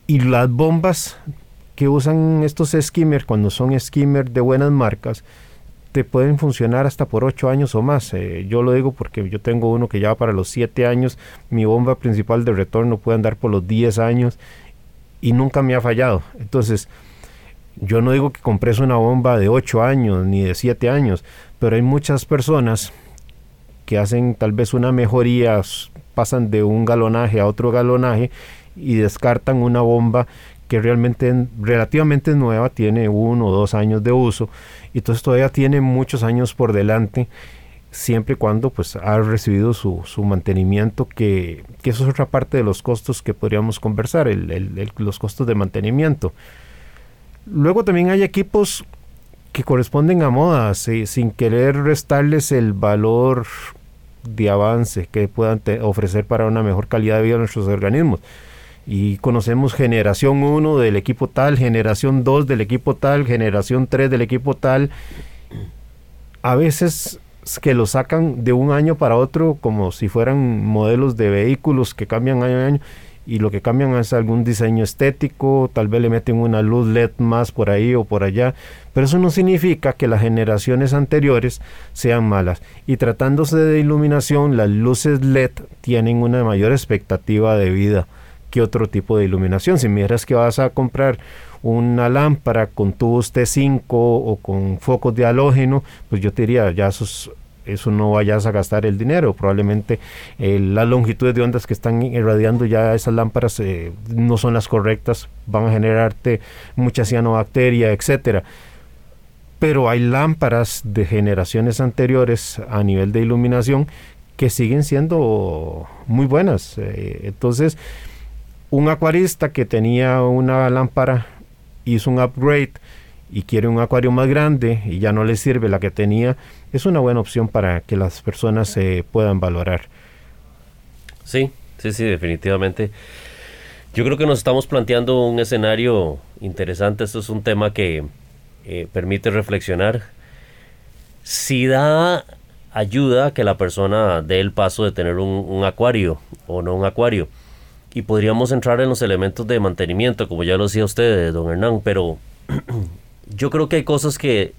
Y las bombas que usan estos skimmers cuando son skimmers de buenas marcas, pueden funcionar hasta por 8 años o más. Eh, yo lo digo porque yo tengo uno que ya para los 7 años, mi bomba principal de retorno puede andar por los 10 años y nunca me ha fallado. Entonces, yo no digo que compres una bomba de 8 años ni de 7 años, pero hay muchas personas que hacen tal vez una mejoría, pasan de un galonaje a otro galonaje y descartan una bomba que realmente relativamente nueva, tiene uno o dos años de uso, y entonces todavía tiene muchos años por delante siempre y cuando pues ha recibido su, su mantenimiento, que, que, eso es otra parte de los costos que podríamos conversar, el, los costos de mantenimiento. Luego también hay equipos que corresponden a modas, sin querer restarles el valor de avance que puedan ofrecer para una mejor calidad de vida a nuestros organismos. Y conocemos generación 1 del equipo tal, generación 2 del equipo tal, generación 3 del equipo tal. A veces que lo sacan de un año para otro como si fueran modelos de vehículos que cambian año a año y lo que cambian es algún diseño estético, tal vez le meten una luz LED más por ahí o por allá, pero eso no significa que las generaciones anteriores sean malas. Y tratándose de iluminación, las luces LED tienen una mayor expectativa de vida que otro tipo de iluminación. Si miras que vas a comprar una lámpara con tubos T5 o con focos de halógeno, pues yo te diría, ya eso no vayas a gastar el dinero. Probablemente eh, las longitudes de ondas que están irradiando ya esas lámparas eh, no son las correctas, van a generarte mucha cianobacteria, etcétera. Pero hay lámparas de generaciones anteriores a nivel de iluminación que siguen siendo muy buenas. Eh, entonces, un acuarista que tenía una lámpara hizo un upgrade y quiere un acuario más grande y ya no le sirve la que tenía, es una buena opción para que las personas se puedan valorar. Sí, sí, sí, definitivamente. Yo creo que nos estamos planteando un escenario interesante. Esto es un tema que eh, permite reflexionar. Si da ayuda que la persona dé el paso de tener un, un acuario o no un acuario. Y podríamos entrar en los elementos de mantenimiento, como ya lo decía usted, don Hernán, pero yo creo que hay cosas que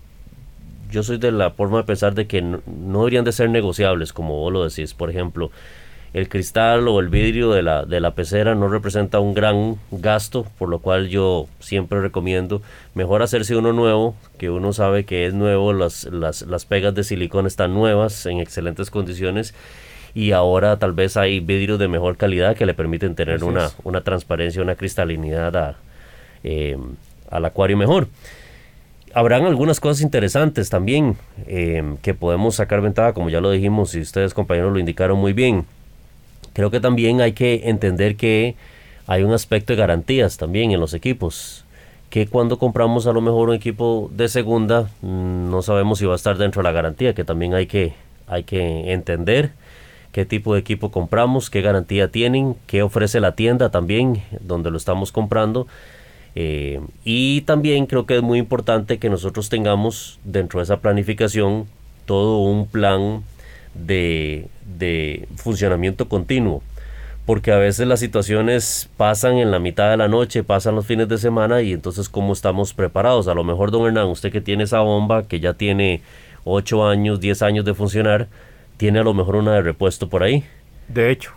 yo soy de la forma de pensar de que no, deberían de ser negociables, como vos lo decís. Por ejemplo, el cristal o el vidrio de la, de la pecera no representa un gran gasto, por lo cual yo siempre recomiendo mejor hacerse uno nuevo, que uno sabe que es nuevo, las, las, las pegas de silicón están nuevas, en excelentes condiciones, y ahora tal vez hay vidrios de mejor calidad que le permiten tener una, una transparencia, una cristalinidad eh, al acuario mejor habrán algunas cosas interesantes también em, que podemos sacar ventaja, como ya lo dijimos y ustedes compañeros lo indicaron muy bien. Creo que también hay que entender que hay un aspecto de garantías también en los equipos. Que cuando compramos a lo mejor un equipo de segunda, mm, no sabemos si va a estar dentro de la garantía, que también hay que, hay que entender qué tipo de equipo compramos, qué garantía tienen, qué ofrece la tienda también donde lo estamos comprando eh, y también creo que es muy importante que nosotros tengamos dentro de esa planificación todo un plan de, funcionamiento continuo. Porque a veces las situaciones pasan en la mitad de la noche, pasan los fines de semana y entonces cómo estamos preparados. A lo mejor, don Hernán, usted que tiene esa bomba, que ya tiene 8 años, 10 años de funcionar, tiene a lo mejor una de repuesto por ahí. De hecho,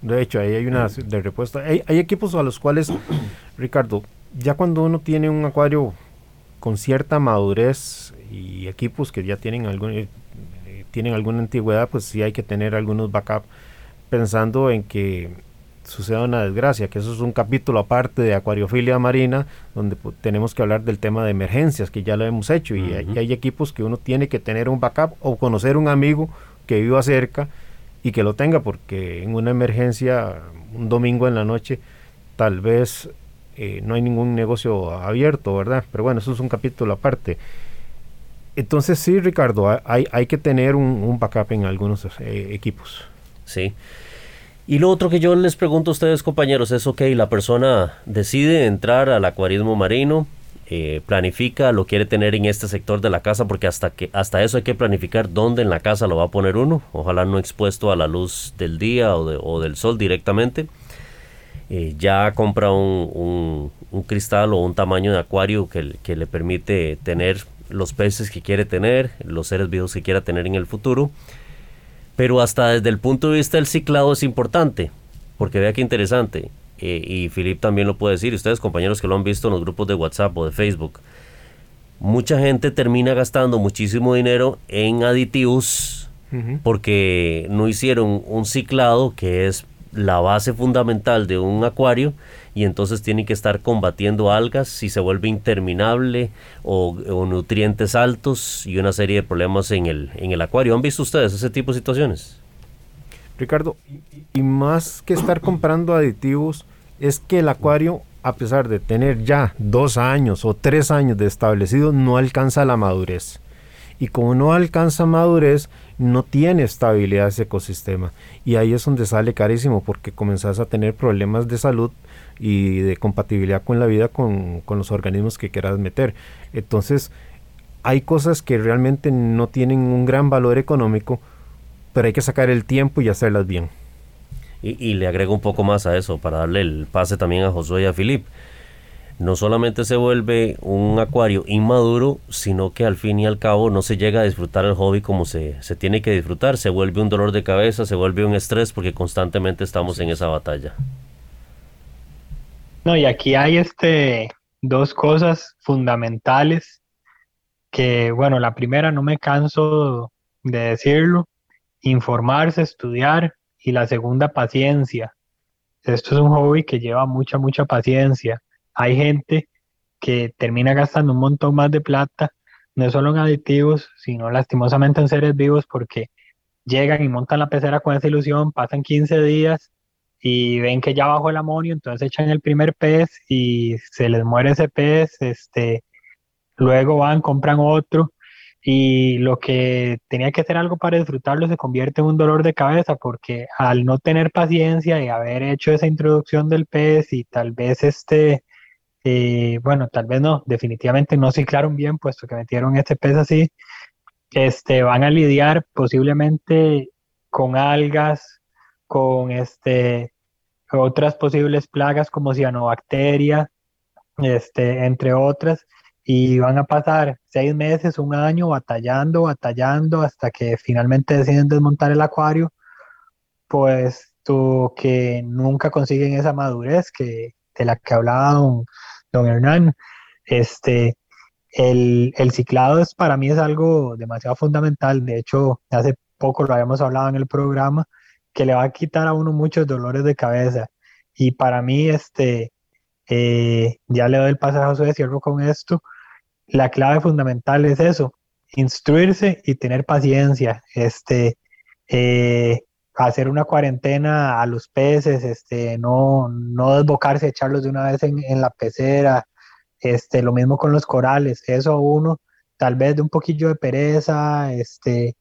de hecho, ahí hay una de repuesto. hay equipos a los cuales, Ricardo, ya cuando uno tiene un acuario con cierta madurez y equipos que ya tienen algún eh, tienen alguna antigüedad, pues sí hay que tener algunos backup pensando en que suceda una desgracia, que eso es un capítulo aparte de acuariofilia marina, donde tenemos que hablar del tema de emergencias, que ya lo hemos hecho, y, hay, hay, equipos que uno tiene que tener un backup o conocer un amigo que viva cerca y que lo tenga, porque en una emergencia, un domingo en la noche, tal vez eh, no hay ningún negocio abierto, ¿verdad? Pero bueno, eso es un capítulo aparte. Entonces sí, Ricardo, hay, hay que tener un, backup en algunos eh, equipos. Sí. Y lo otro que yo les pregunto a ustedes, compañeros, es, ok, la persona decide entrar al acuarismo marino, eh, planifica, lo quiere tener en este sector de la casa, porque hasta, que, hasta eso hay que planificar dónde en la casa lo va a poner uno, ojalá no expuesto a la luz del día o, del sol directamente. Eh, ya compra un, cristal o un tamaño de acuario que, que, le permite tener los peces que quiere tener, los seres vivos que quiera tener en el futuro. Pero hasta desde el punto de vista del ciclado es importante, porque vea qué interesante. Eh, y Filip también lo puede decir, y ustedes compañeros que lo han visto en los grupos de WhatsApp o de Facebook. Mucha gente termina gastando muchísimo dinero en aditivos porque no hicieron un ciclado que es la base fundamental de un acuario y entonces tienen que estar combatiendo algas si se vuelve interminable o, nutrientes altos y una serie de problemas en el, en el acuario. ¿Han visto ustedes ese tipo de situaciones? Ricardo, y más que estar comprando aditivos, es que el acuario, a pesar de tener ya dos años o tres años de establecido, no alcanza la madurez. Y como no alcanza madurez, no tiene estabilidad ese ecosistema. Y ahí es donde sale carísimo porque comenzás a tener problemas de salud y de compatibilidad con la vida con, con los organismos que quieras meter. Entonces, hay cosas que realmente no tienen un gran valor económico, pero hay que sacar el tiempo y hacerlas bien. Y, le agrego un poco más a eso para darle el pase también a Josué y a Filip. No solamente se vuelve un acuario inmaduro, sino que al fin y al cabo no se llega a disfrutar el hobby como se, se tiene que disfrutar. Se vuelve un dolor de cabeza, se vuelve un estrés porque constantemente estamos en esa batalla. No, y aquí hay este dos cosas fundamentales que, bueno, la primera no me canso de decirlo, informarse, estudiar y la segunda, paciencia. Esto es un hobby que lleva mucha, mucha paciencia. Hay gente que termina gastando un montón más de plata, no solo en aditivos, sino lastimosamente en seres vivos, porque llegan y montan la pecera con esa ilusión, pasan 15 días y ven que ya bajó el amonio, entonces echan el primer pez y se les muere ese pez, este, luego van, compran otro y lo que tenía que ser algo para disfrutarlo se convierte en un dolor de cabeza porque al no tener paciencia y haber hecho esa introducción del pez y tal vez este, eh, bueno, tal vez no, definitivamente no ciclaron bien puesto que metieron este pez así, este, van a lidiar posiblemente con algas, con este, otras posibles plagas como cianobacteria, este, entre otras, y van a pasar seis meses, un año batallando, batallando hasta que finalmente deciden desmontar el acuario, puesto que nunca consiguen esa madurez que, de la que hablaba don, don Hernán. Este, el, el, ciclado es, para mí es algo demasiado fundamental, de hecho hace poco lo habíamos hablado en el programa, que le va a quitar a uno muchos dolores de cabeza. Y para mí, este, eh, ya le doy el pasaje a cierro con esto, la clave fundamental es eso, instruirse y tener paciencia, este, eh, hacer una cuarentena a los peces, este, no, no desbocarse, echarlos de una vez en, la pecera, este, lo mismo con los corales, eso uno, tal vez de un poquillo de pereza, este,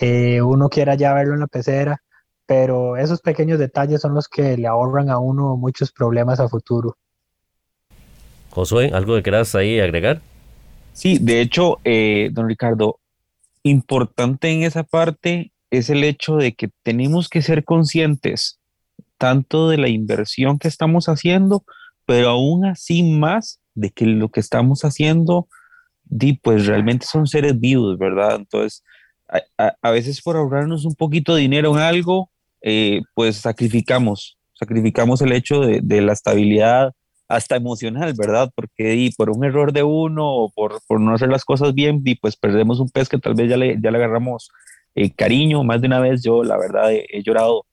eh, uno quiera ya verlo en la pecera, pero esos pequeños detalles son los que le ahorran a uno muchos problemas a futuro. Josué, ¿algo que quieras ahí agregar? Sí, de hecho, eh, don Ricardo, importante en esa parte es el hecho de que tenemos que ser conscientes tanto de la inversión que estamos haciendo, pero aún así más de que lo que estamos haciendo, pues realmente son seres vivos, ¿verdad? Entonces, a, veces por ahorrarnos un poquito de dinero en algo, eh, pues sacrificamos, sacrificamos el hecho de la estabilidad hasta emocional, ¿verdad? Porque y por un error de uno o por, por, no hacer las cosas bien, y pues perdemos un pez que tal vez ya le, ya le agarramos eh, cariño. Más de una vez yo, la verdad, he, llorado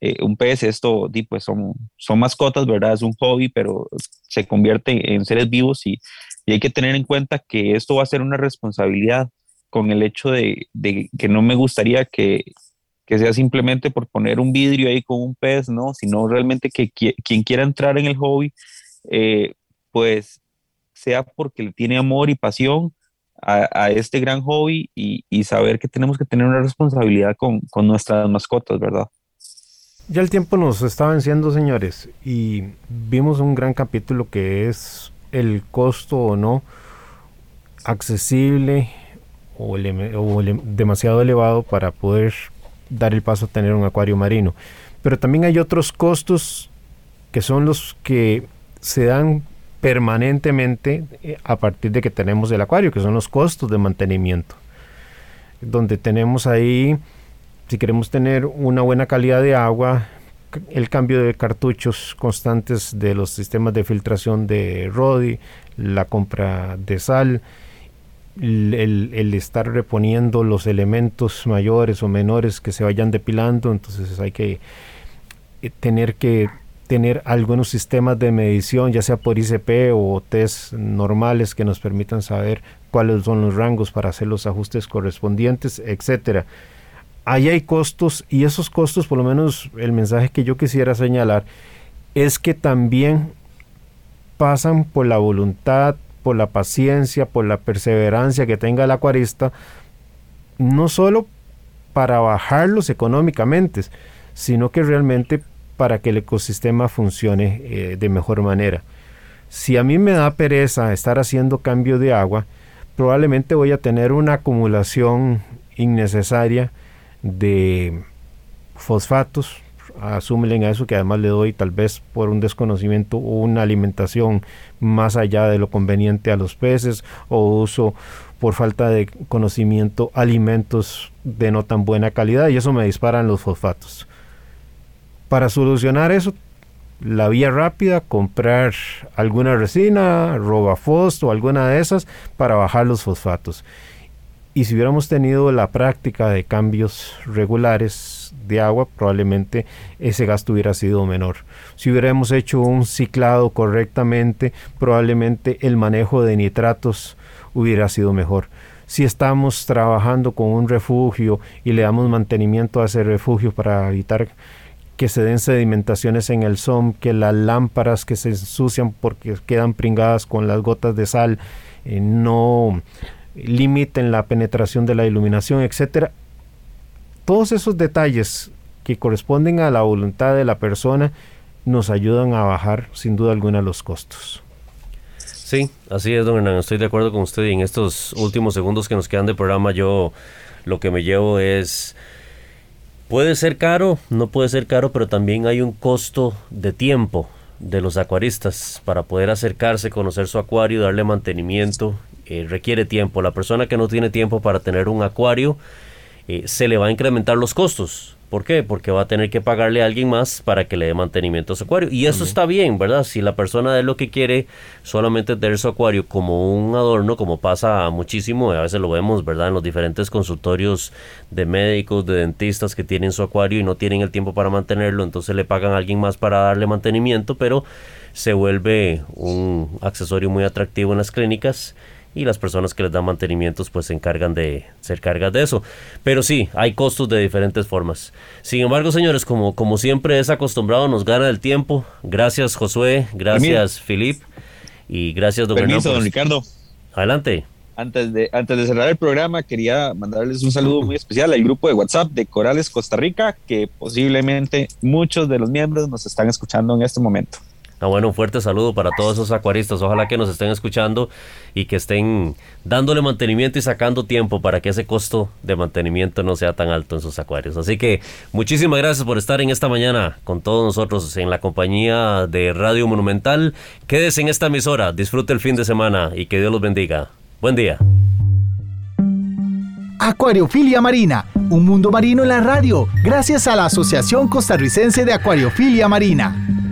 eh, un pez. Esto, di, pues son, son mascotas, ¿verdad? Es un hobby, pero se convierte en seres vivos y, y hay que tener en cuenta que esto va a ser una responsabilidad con el hecho de, de que no me gustaría que, que sea simplemente por poner un vidrio ahí con un pez, ¿no? Sino realmente que quien quiera entrar en el hobby eh, pues sea porque le tiene amor y pasión a, este gran hobby y, saber que tenemos que tener una responsabilidad con, nuestras mascotas, ¿verdad? Ya el tiempo nos está venciendo, señores, y vimos un gran capítulo que es el costo o no accesible o, demasiado elevado para poder dar el paso a tener un acuario marino. Pero también hay otros costos que son los que se dan permanentemente eh, a partir de que tenemos el acuario, que son los costos de mantenimiento. Donde tenemos ahí, si queremos tener una buena calidad de agua, el cambio de cartuchos constantes de los sistemas de filtración de RODI, la compra de sal, el, estar reponiendo los elementos mayores o menores que se vayan depilando, entonces hay que eh, tener que tener algunos sistemas de medición, ya sea por ICP o test normales que nos permitan saber cuáles son los rangos para hacer los ajustes correspondientes, etcétera. Ahí hay costos y esos costos, por lo menos el mensaje que yo quisiera señalar, es que también pasan por la voluntad, por la paciencia, por la perseverancia que tenga el acuarista, no solo para bajarlos económicamente, sino que realmente para que el ecosistema funcione eh, de mejor manera. Si a mí me da pereza estar haciendo cambio de agua, probablemente voy a tener una acumulación innecesaria de fosfatos, asúmelen a eso que además le doy tal vez por un desconocimiento o una alimentación más allá de lo conveniente a los peces o uso por falta de conocimiento alimentos de no tan buena calidad y eso me disparan los fosfatos. Para solucionar eso, la vía rápida, comprar alguna resina, Robafos o alguna de esas para bajar los fosfatos. Y si hubiéramos tenido la práctica de cambios regulares de agua, probablemente ese gasto hubiera sido menor. Si hubiéramos hecho un ciclado correctamente, probablemente el manejo de nitratos hubiera sido mejor. Si estamos trabajando con un refugio y le damos mantenimiento a ese refugio para evitar que se den sedimentaciones en el SOM, que las lámparas que se ensucian porque quedan pringadas con las gotas de sal eh, no limiten la penetración de la iluminación, etcétera. Todos esos detalles que corresponden a la voluntad de la persona nos ayudan a bajar sin duda alguna los costos. Sí, así es, don Hernán, estoy de acuerdo con usted y en estos últimos segundos que nos quedan de programa yo lo que me llevo es Puede ser caro, no puede ser caro, pero también hay un costo de tiempo de los acuaristas para poder acercarse, conocer su acuario, darle mantenimiento. Eh, requiere tiempo. La persona que no tiene tiempo para tener un acuario, eh, se le va a incrementar los costos. ¿Por qué? Porque va a tener que pagarle a alguien más para que le dé mantenimiento a su acuario. Y eso está bien, ¿verdad? Si la persona de lo que quiere solamente tener su acuario como un adorno, como pasa muchísimo, a veces lo vemos, ¿verdad? En los diferentes consultorios de médicos, de dentistas que tienen su acuario y no tienen el tiempo para mantenerlo, entonces le pagan a alguien más para darle mantenimiento, pero se vuelve un accesorio muy atractivo en las clínicas y las personas que les dan mantenimientos pues se encargan de ser cargas de eso. Pero sí, hay costos de diferentes formas. Sin embargo, señores, como, como siempre es acostumbrado, nos gana el tiempo. Gracias, Josué. Gracias, Filip. Y gracias, don Permiso, don Ricardo. Adelante. Antes de, antes de cerrar el programa, quería mandarles un saludo muy especial al grupo de WhatsApp de Corales Costa Rica, que posiblemente muchos de los miembros nos están escuchando en este momento. Ah, bueno, un fuerte saludo para todos esos acuaristas. Ojalá que nos estén escuchando y que estén dándole mantenimiento y sacando tiempo para que ese costo de mantenimiento no sea tan alto en sus acuarios. Así que muchísimas gracias por estar en esta mañana con todos nosotros en la compañía de Radio Monumental. Quédese en esta emisora, disfrute el fin de semana y que Dios los bendiga. Buen día. Acuariofilia Marina, un mundo marino en la radio, gracias a la Asociación Costarricense de Acuariofilia Marina.